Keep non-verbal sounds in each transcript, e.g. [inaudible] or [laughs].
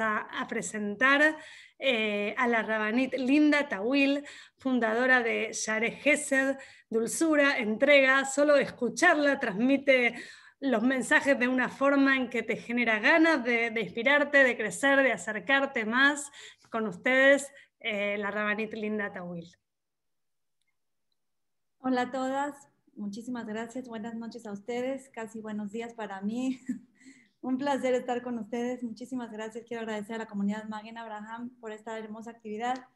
a, presentar eh, a la rabanit Linda Tawil, fundadora de Share Gesed, Dulzura, Entrega. Solo escucharla transmite los mensajes de una forma en que te genera ganas de, inspirarte, de crecer, de acercarte más. Con ustedes, eh, la rabanit Linda Tawil. Hola a todas, muchísimas gracias. Buenas noches a ustedes, casi buenos días para mí. [laughs] Un placer estar con ustedes. Muchísimas gracias. Quiero agradecer a la comunidad Magen Abraham por esta hermosa actividad.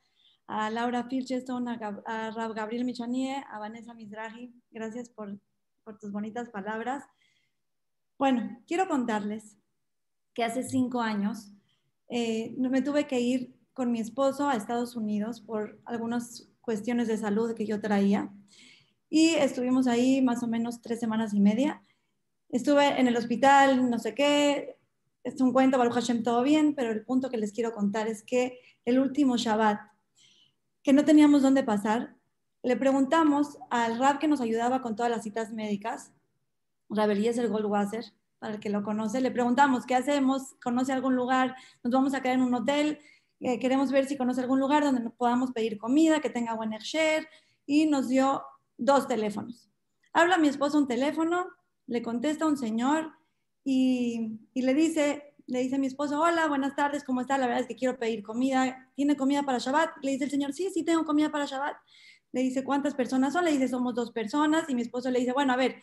A Laura Filcheston, a, Gabriel Michanie, a Vanessa Mizrahi. Gracias por, por tus bonitas palabras. Bueno, quiero contarles que hace cinco años eh, me tuve que ir con mi esposo a Estados Unidos por algunas cuestiones de salud que yo traía. Y estuvimos ahí más o menos tres semanas y media estuve en el hospital, no sé qué, es un cuento, Baruch Hashem, todo bien, pero el punto que les quiero contar es que el último Shabbat, que no teníamos dónde pasar, le preguntamos al rab que nos ayudaba con todas las citas médicas, Rab el Goldwasser, para el que lo conoce, le preguntamos, ¿qué hacemos? ¿Conoce algún lugar? ¿Nos vamos a quedar en un hotel? Eh, queremos ver si conoce algún lugar donde podamos pedir comida, que tenga buen share, y nos dio dos teléfonos. Habla mi esposo un teléfono, le contesta un señor y, le dice, le dice a mi esposo, hola, buenas tardes, ¿cómo está? La verdad es que quiero pedir comida. ¿Tiene comida para Shabbat? Le dice el señor, sí, sí tengo comida para Shabbat. Le dice, ¿cuántas personas son? Le dice, somos dos personas. Y mi esposo le dice, bueno, a ver,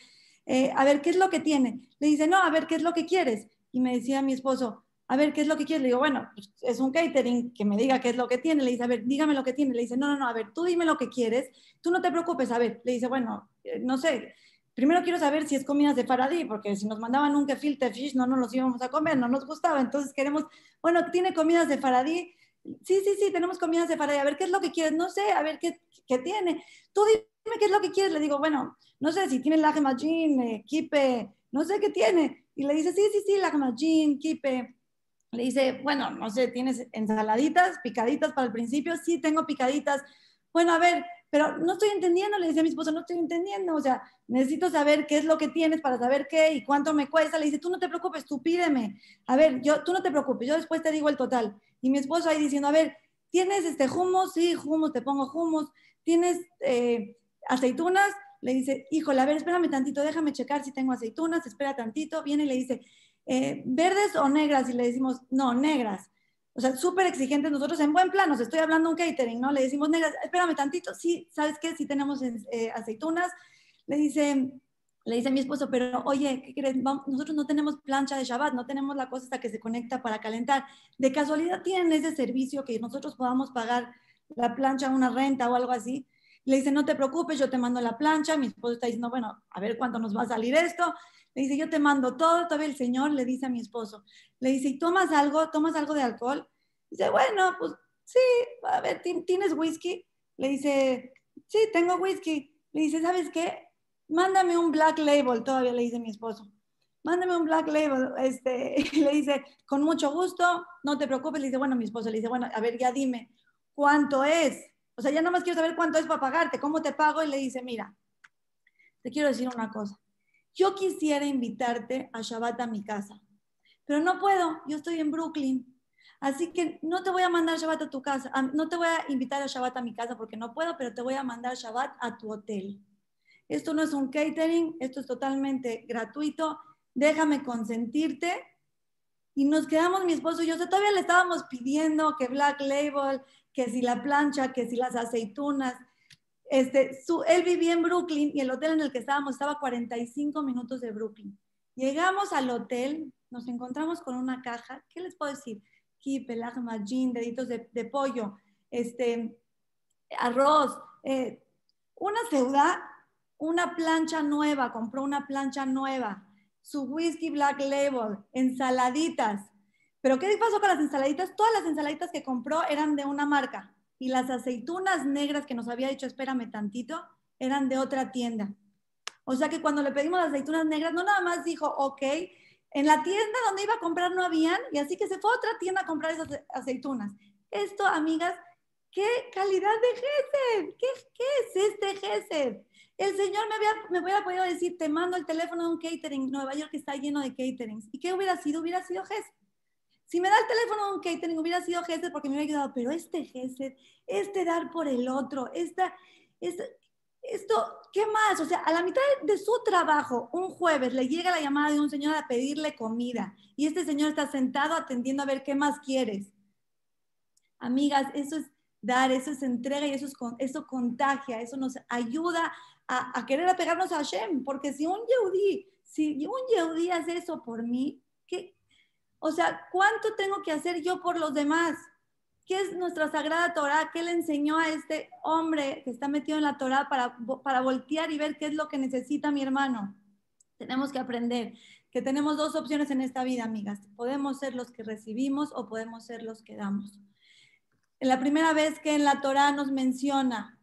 eh, a ver, ¿qué es lo que tiene? Le dice, no, a ver, ¿qué es lo que quieres? Y me decía mi esposo, a ver, ¿qué es lo que quieres? Le digo, bueno, pues, es un catering, que me diga qué es lo que tiene. Le dice, a ver, dígame lo que tiene. Le dice, no, no, no, a ver, tú dime lo que quieres, tú no te preocupes, a ver. Le dice, bueno, eh, no sé, primero quiero saber si es comidas de faradí, porque si nos mandaban un gefilte fish no, no nos íbamos a comer, no nos gustaba. Entonces queremos, bueno, ¿tiene comidas de faradí? Sí, sí, sí, tenemos comidas de faradí. A ver, ¿qué es lo que quieres? No sé, a ver, ¿qué, qué tiene? Tú dime qué es lo que quieres. Le digo, bueno, no sé si tiene lajemajin, eh, kipe, no sé qué tiene. Y le dice, sí, sí, sí, lajemajin, kipe. Le dice, bueno, no sé, ¿tienes ensaladitas, picaditas para el principio? Sí, tengo picaditas. Bueno, a ver, pero no estoy entendiendo, le dice a mi esposo, no estoy entendiendo, o sea, necesito saber qué es lo que tienes para saber qué y cuánto me cuesta. Le dice, tú no te preocupes, tú pídeme. A ver, yo, tú no te preocupes, yo después te digo el total. Y mi esposo ahí diciendo, a ver, ¿tienes este hummus? Sí, hummus, te pongo hummus. ¿Tienes eh, aceitunas? Le dice, híjole, a ver, espérame tantito, déjame checar si tengo aceitunas, espera tantito. Viene y le dice, eh, ¿verdes o negras? Y le decimos, no, negras o sea, súper exigentes nosotros en buen plan, nos estoy hablando un catering, ¿no? Le decimos, negra, espérame tantito, sí, ¿sabes qué? Sí tenemos eh, aceitunas. Le dice, le dice mi esposo, pero oye, ¿qué crees? nosotros no tenemos plancha de Shabbat, no tenemos la cosa hasta que se conecta para calentar. ¿De casualidad tienen ese servicio que nosotros podamos pagar la plancha, una renta o algo así? Le dice, no te preocupes, yo te mando la plancha. Mi esposo está diciendo, bueno, a ver cuánto nos va a salir esto. Le dice, yo te mando todo, todavía el señor le dice a mi esposo, le dice, ¿y tomas algo? ¿Tomas algo de alcohol? Dice, bueno, pues sí, a ver, ¿tienes whisky? Le dice, sí, tengo whisky. Le dice, ¿sabes qué? Mándame un black label, todavía le dice mi esposo. Mándame un black label. Este, [laughs] le dice, con mucho gusto, no te preocupes. Le dice, bueno, mi esposo le dice, bueno, a ver, ya dime, ¿cuánto es? O sea, ya nada más quiero saber cuánto es para pagarte, cómo te pago. Y le dice, mira, te quiero decir una cosa yo quisiera invitarte a Shabbat a mi casa, pero no puedo, yo estoy en Brooklyn. Así que no te voy a mandar Shabbat a tu casa, no te voy a invitar a Shabbat a mi casa porque no puedo, pero te voy a mandar Shabbat a tu hotel. Esto no es un catering, esto es totalmente gratuito. Déjame consentirte. Y nos quedamos mi esposo y yo, todavía le estábamos pidiendo que Black Label, que si la plancha, que si las aceitunas. Este, él vivía en Brooklyn y el hotel en el que estábamos estaba a 45 minutos de Brooklyn. Llegamos al hotel, nos encontramos con una caja, ¿qué les puedo decir? Kipe, lajma, gin, deditos de, pollo, este, arroz, eh, una ciudad, una plancha nueva, compró una plancha nueva, su whisky black label, ensaladitas. Pero ¿qué pasó con las ensaladitas? Todas las ensaladitas que compró eran de una marca y las aceitunas negras que nos había dicho, espérame tantito, eran de otra tienda. O sea que cuando le pedimos las aceitunas negras, no nada más dijo, ok, en la tienda donde iba a comprar no habían, y así que se fue a otra tienda a comprar esas aceitunas. Esto, amigas, ¿qué calidad de Gesed? ¿Qué, qué es este Gesed? El Señor me, había, me hubiera podido decir, te mando el teléfono de un catering, Nueva York está lleno de caterings. ¿Y qué hubiera sido? Hubiera sido Gesed. Si me da el teléfono de un catering, hubiera sido Gesed porque me hubiera ayudado, pero este Gesed, este dar por el otro, esta, esto, ¿qué más? O sea, a la mitad de su trabajo, un jueves, le llega la llamada de un señor a pedirle comida y este señor está sentado atendiendo a ver qué más quieres. Amigas, eso es dar, eso es entrega y eso, es, eso contagia, eso nos ayuda a, querer apegarnos a Hashem, porque si un Yehudi, si un Yehudi hace eso por mí. O sea, ¿cuánto tengo que hacer yo por los demás? ¿Qué es nuestra sagrada Torah? ¿Qué le enseñó a este hombre que está metido en la Torah para, para voltear y ver qué es lo que necesita mi hermano? Tenemos que aprender que tenemos dos opciones en esta vida, amigas. Podemos ser los que recibimos o podemos ser los que damos. La primera vez que en la Torah nos menciona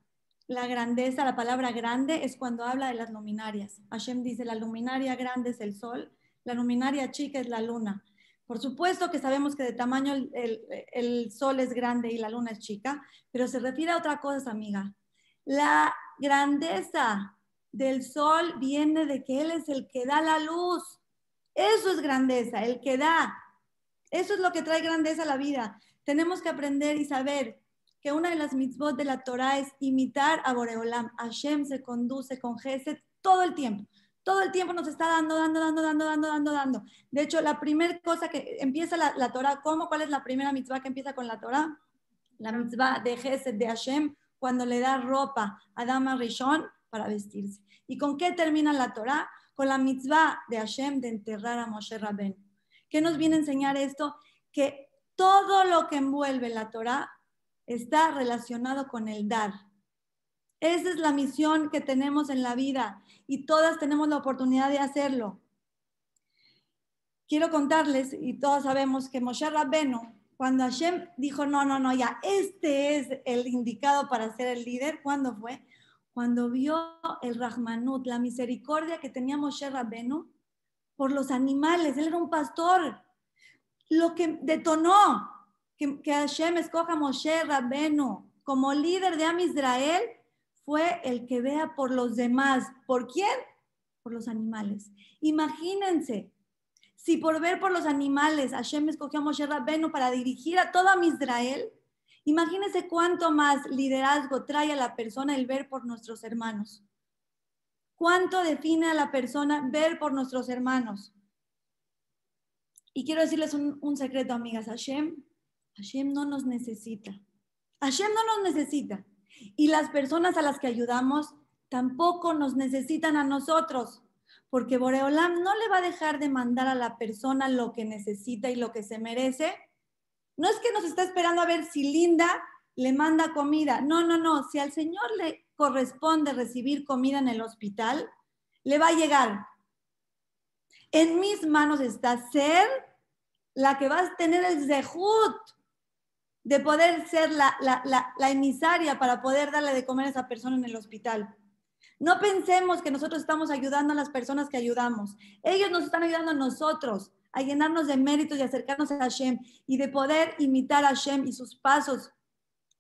la grandeza, la palabra grande, es cuando habla de las luminarias. Hashem dice, la luminaria grande es el sol, la luminaria chica es la luna. Por supuesto que sabemos que de tamaño el, sol es grande y la luna es chica, pero se refiere a otra cosa, amiga. La grandeza del sol viene de que Él es el que da la luz. Eso es grandeza, el que da. Eso es lo que trae grandeza a la vida. Tenemos que aprender y saber que una de las mitzvot de la Torah es imitar a Boreolam. Hashem se conduce con Gesed todo el tiempo todo el tiempo nos está dando, dando, dando, dando, dando, dando, dando. De hecho, la primera cosa que empieza la, la Torah, ¿cómo? ¿Cuál es la primera mitzvah que empieza con la Torah? La mitzvah de Gesed de Hashem, cuando le da ropa a Dama Rishon para vestirse. ¿Y con qué termina la Torah? Con la mitzvah de Hashem de enterrar a Moshe Rabben. ¿Qué nos viene a enseñar esto? Que todo lo que envuelve la Torah está relacionado con el dar. Esa es la misión que tenemos en la vida y todas tenemos la oportunidad de hacerlo. Quiero contarles, y todos sabemos que Moshe Rabbenu, cuando Hashem dijo, no, no, no, ya, este es el indicado para ser el líder, ¿cuándo fue? Cuando vio el Rahmanut, la misericordia que tenía Moshe Rabbenu por los animales, él era un pastor. Lo que detonó que, que Hashem escoja Moshe Rabbenu como líder de Am Israel fue el que vea por los demás. ¿Por quién? Por los animales. Imagínense, si por ver por los animales Hashem escogió a Moshe Rabbenu para dirigir a toda Israel, imagínense cuánto más liderazgo trae a la persona el ver por nuestros hermanos. ¿Cuánto define a la persona ver por nuestros hermanos? Y quiero decirles un, un secreto, amigas. Hashem, Hashem no nos necesita. Hashem no nos necesita. Y las personas a las que ayudamos tampoco nos necesitan a nosotros, porque Boreolam no le va a dejar de mandar a la persona lo que necesita y lo que se merece. No es que nos está esperando a ver si Linda le manda comida. No, no, no. Si al Señor le corresponde recibir comida en el hospital, le va a llegar. En mis manos está ser la que va a tener el zehut de poder ser la, emisaria para poder darle de comer a esa persona en el hospital. No pensemos que nosotros estamos ayudando a las personas que ayudamos. Ellos nos están ayudando a nosotros a llenarnos de méritos y acercarnos a Hashem y de poder imitar a Hashem y sus pasos.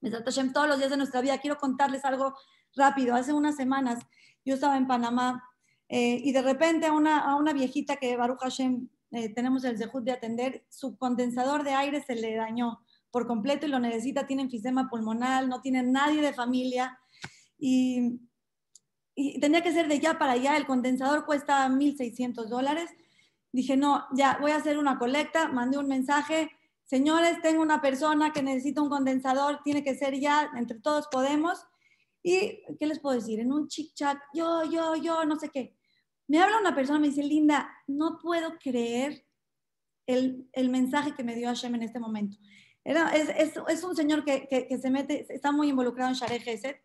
Hashem todos los días de nuestra vida. Quiero contarles algo rápido. Hace unas semanas yo estaba en Panamá eh, y de repente a una, a una viejita que Baruch Hashem eh, tenemos el zehut de atender, su condensador de aire se le dañó por completo y lo necesita, tiene enfisema pulmonar, no tiene nadie de familia y, tenía que ser de ya para allá, el condensador cuesta 1.600 dólares. Dije, no, ya voy a hacer una colecta, mandé un mensaje, señores, tengo una persona que necesita un condensador, tiene que ser ya, entre todos podemos. ¿Y qué les puedo decir? En un chic chat, yo, yo, yo, no sé qué. Me habla una persona, me dice, Linda, no puedo creer el, el mensaje que me dio Hashem en este momento es, un señor que, se mete, está muy involucrado en Share Gesed.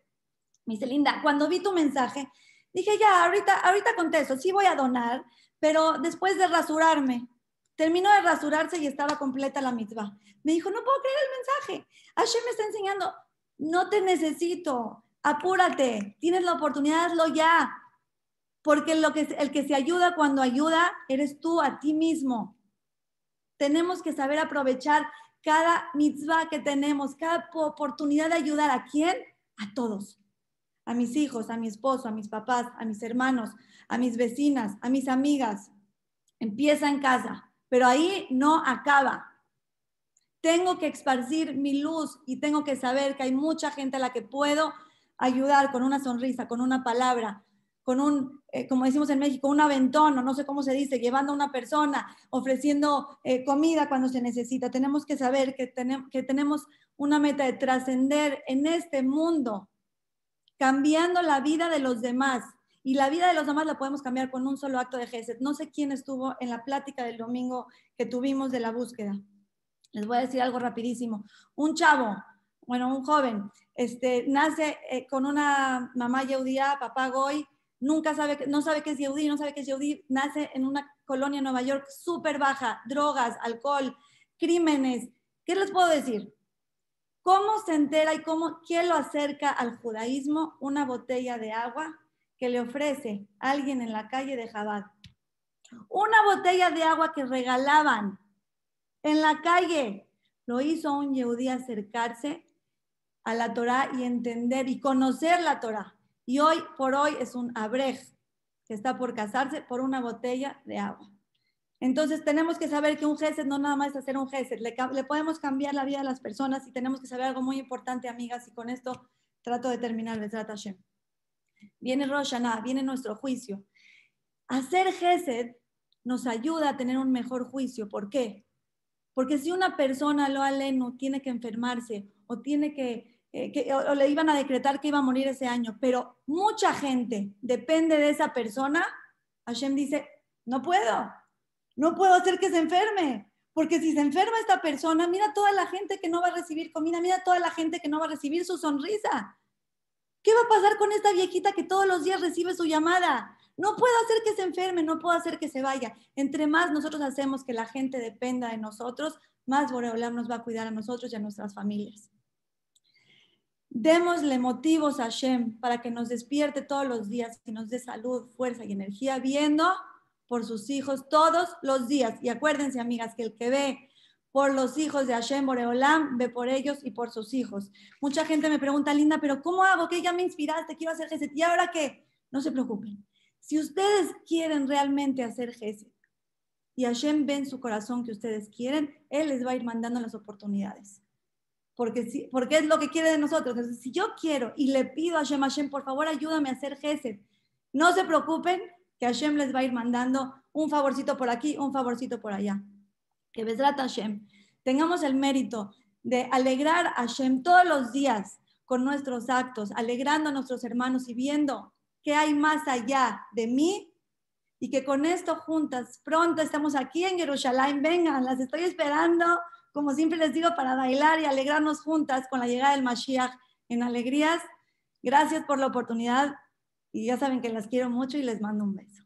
Me dice, Linda, cuando vi tu mensaje, dije, ya, ahorita, ahorita contesto, sí voy a donar, pero después de rasurarme, terminó de rasurarse y estaba completa la mitzvah. Me dijo, no puedo creer el mensaje. Hashem me está enseñando, no te necesito, apúrate, tienes la oportunidad, hazlo ya. Porque lo que, el que se ayuda cuando ayuda eres tú a ti mismo. Tenemos que saber aprovechar cada mitzvah que tenemos, cada oportunidad de ayudar a quién? A todos. A mis hijos, a mi esposo, a mis papás, a mis hermanos, a mis vecinas, a mis amigas. Empieza en casa, pero ahí no acaba. Tengo que esparcir mi luz y tengo que saber que hay mucha gente a la que puedo ayudar con una sonrisa, con una palabra, con un, eh, como decimos en México, un aventón, o no sé cómo se dice, llevando a una persona, ofreciendo eh, comida cuando se necesita. Tenemos que saber que, que tenemos una meta de trascender en este mundo, cambiando la vida de los demás. Y la vida de los demás la podemos cambiar con un solo acto de Gesed. No sé quién estuvo en la plática del domingo que tuvimos de la búsqueda. Les voy a decir algo rapidísimo. Un chavo, bueno, un joven, este, nace eh, con una mamá judía, papá goy, nunca sabe, no sabe qué es Yehudi, no sabe qué es Yehudi, nace en una colonia en Nueva York súper baja, drogas, alcohol, crímenes. ¿Qué les puedo decir? ¿Cómo se entera y cómo, quién lo acerca al judaísmo? Una botella de agua que le ofrece alguien en la calle de Jabad. Una botella de agua que regalaban en la calle. Lo hizo un Yehudi acercarse a la Torah y entender y conocer la Torah. Y hoy por hoy es un abrej que está por casarse por una botella de agua. Entonces tenemos que saber que un gesed no nada más es hacer un gesed, le, podemos cambiar la vida a las personas y tenemos que saber algo muy importante, amigas, y con esto trato de terminar, Besrat Hashem. Viene Rosh viene nuestro juicio. Hacer gesed nos ayuda a tener un mejor juicio. ¿Por qué? Porque si una persona, lo aleno, tiene que enfermarse o tiene que eh, o, le iban a decretar que iba a morir ese año, pero mucha gente depende de esa persona, Hashem dice, no puedo, no puedo hacer que se enferme, porque si se enferma esta persona, mira toda la gente que no va a recibir comida, mira toda la gente que no va a recibir su sonrisa. ¿Qué va a pasar con esta viejita que todos los días recibe su llamada? No puedo hacer que se enferme, no puedo hacer que se vaya. Entre más nosotros hacemos que la gente dependa de nosotros, más Boreolam nos va a cuidar a nosotros y a nuestras familias. Démosle motivos a Hashem para que nos despierte todos los días y nos dé salud, fuerza y energía, viendo por sus hijos todos los días. Y acuérdense, amigas, que el que ve por los hijos de Hashem Boreolam, ve por ellos y por sus hijos. Mucha gente me pregunta, Linda, pero ¿cómo hago? Que ya me inspiraste, quiero hacer Geset. ¿Y ahora qué? No se preocupen. Si ustedes quieren realmente hacer Geset y Hashem ve en su corazón que ustedes quieren, Él les va a ir mandando las oportunidades porque, porque es lo que quiere de nosotros. Entonces, si yo quiero y le pido a Hashem, Hashem, por favor, ayúdame a hacer Gesed, no se preocupen que Hashem les va a ir mandando un favorcito por aquí, un favorcito por allá. Que Besrat Hashem, tengamos el mérito de alegrar a Hashem todos los días con nuestros actos, alegrando a nuestros hermanos y viendo qué hay más allá de mí y que con esto juntas, pronto estamos aquí en Jerusalén, vengan, las estoy esperando como siempre les digo, para bailar y alegrarnos juntas con la llegada del Mashiach en alegrías. Gracias por la oportunidad y ya saben que las quiero mucho y les mando un beso.